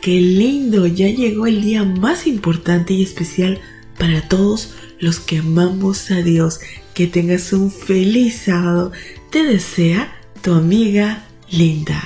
Qué lindo, ya llegó el día más importante y especial para todos los que amamos a Dios. Que tengas un feliz sábado. Te desea tu amiga Linda.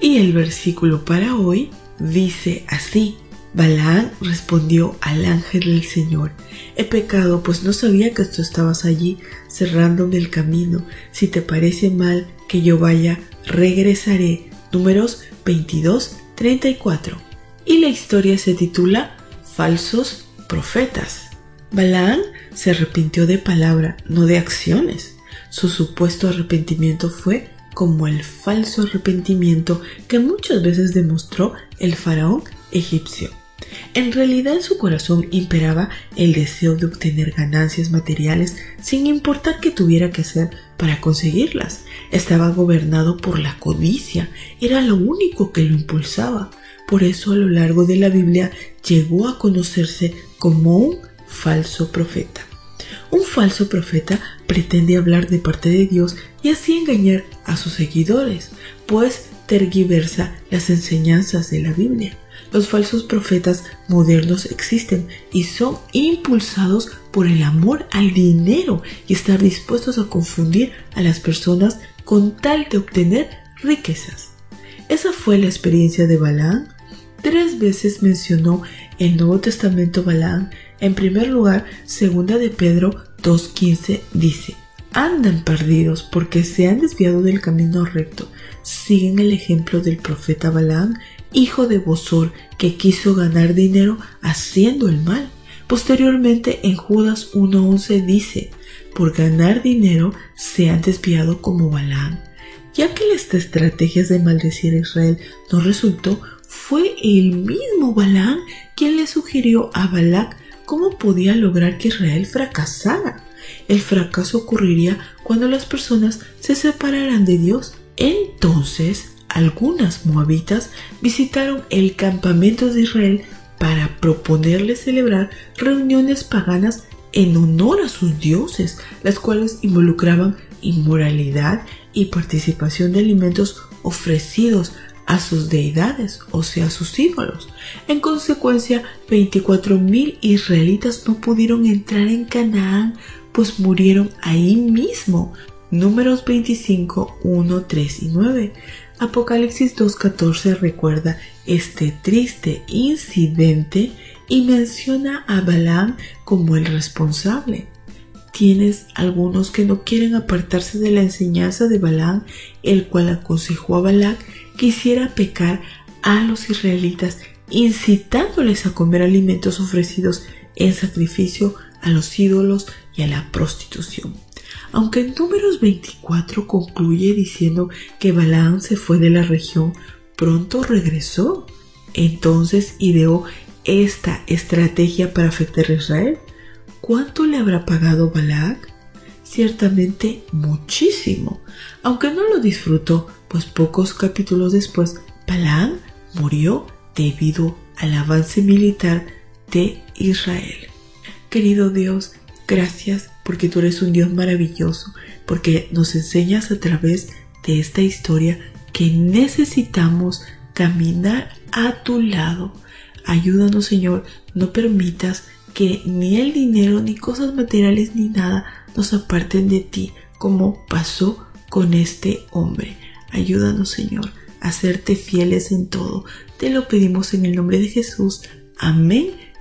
Y el versículo para hoy dice así. Balaán respondió al ángel del Señor, he pecado, pues no sabía que tú estabas allí cerrándome el camino. Si te parece mal que yo vaya, regresaré. Números 22, 34. Y la historia se titula Falsos Profetas. Balaán se arrepintió de palabra, no de acciones. Su supuesto arrepentimiento fue como el falso arrepentimiento que muchas veces demostró el faraón egipcio. En realidad en su corazón imperaba el deseo de obtener ganancias materiales sin importar qué tuviera que hacer para conseguirlas. Estaba gobernado por la codicia, era lo único que lo impulsaba. Por eso a lo largo de la Biblia llegó a conocerse como un falso profeta. Un falso profeta pretende hablar de parte de Dios y así engañar a sus seguidores, pues tergiversa las enseñanzas de la Biblia. Los falsos profetas modernos existen y son impulsados por el amor al dinero y estar dispuestos a confundir a las personas con tal de obtener riquezas. Esa fue la experiencia de Balaam. Tres veces mencionó el Nuevo Testamento Balaam. En primer lugar, segunda de Pedro 2.15 dice, andan perdidos porque se han desviado del camino recto. Siguen el ejemplo del profeta Balaam, hijo de Bosor, que quiso ganar dinero haciendo el mal. Posteriormente, en Judas 1.11 dice, por ganar dinero se han desviado como Balaam. Ya que las estrategias de maldecir a Israel no resultó, fue el mismo Balaam quien le sugirió a Balac cómo podía lograr que Israel fracasara. El fracaso ocurriría cuando las personas se separaran de Dios. Entonces, algunas moabitas visitaron el campamento de Israel para proponerle celebrar reuniones paganas en honor a sus dioses, las cuales involucraban inmoralidad y participación de alimentos ofrecidos a sus deidades, o sea, a sus ídolos. En consecuencia, 24.000 israelitas no pudieron entrar en Canaán, pues murieron ahí mismo. Números 25, 1, 3 y 9. Apocalipsis 2.14 recuerda este triste incidente y menciona a Balaam como el responsable. Tienes algunos que no quieren apartarse de la enseñanza de Balaam, el cual aconsejó a Balac que hiciera pecar a los israelitas, incitándoles a comer alimentos ofrecidos en sacrificio a los ídolos y a la prostitución. Aunque en números 24 concluye diciendo que Balaam se fue de la región, pronto regresó. Entonces ideó esta estrategia para afectar a Israel. ¿Cuánto le habrá pagado Balac? Ciertamente muchísimo. Aunque no lo disfrutó, pues pocos capítulos después, Balaam murió debido al avance militar de Israel. Querido Dios, gracias porque tú eres un Dios maravilloso, porque nos enseñas a través de esta historia que necesitamos caminar a tu lado. Ayúdanos, Señor, no permitas que ni el dinero, ni cosas materiales, ni nada nos aparten de ti, como pasó con este hombre. Ayúdanos, Señor, a serte fieles en todo. Te lo pedimos en el nombre de Jesús. Amén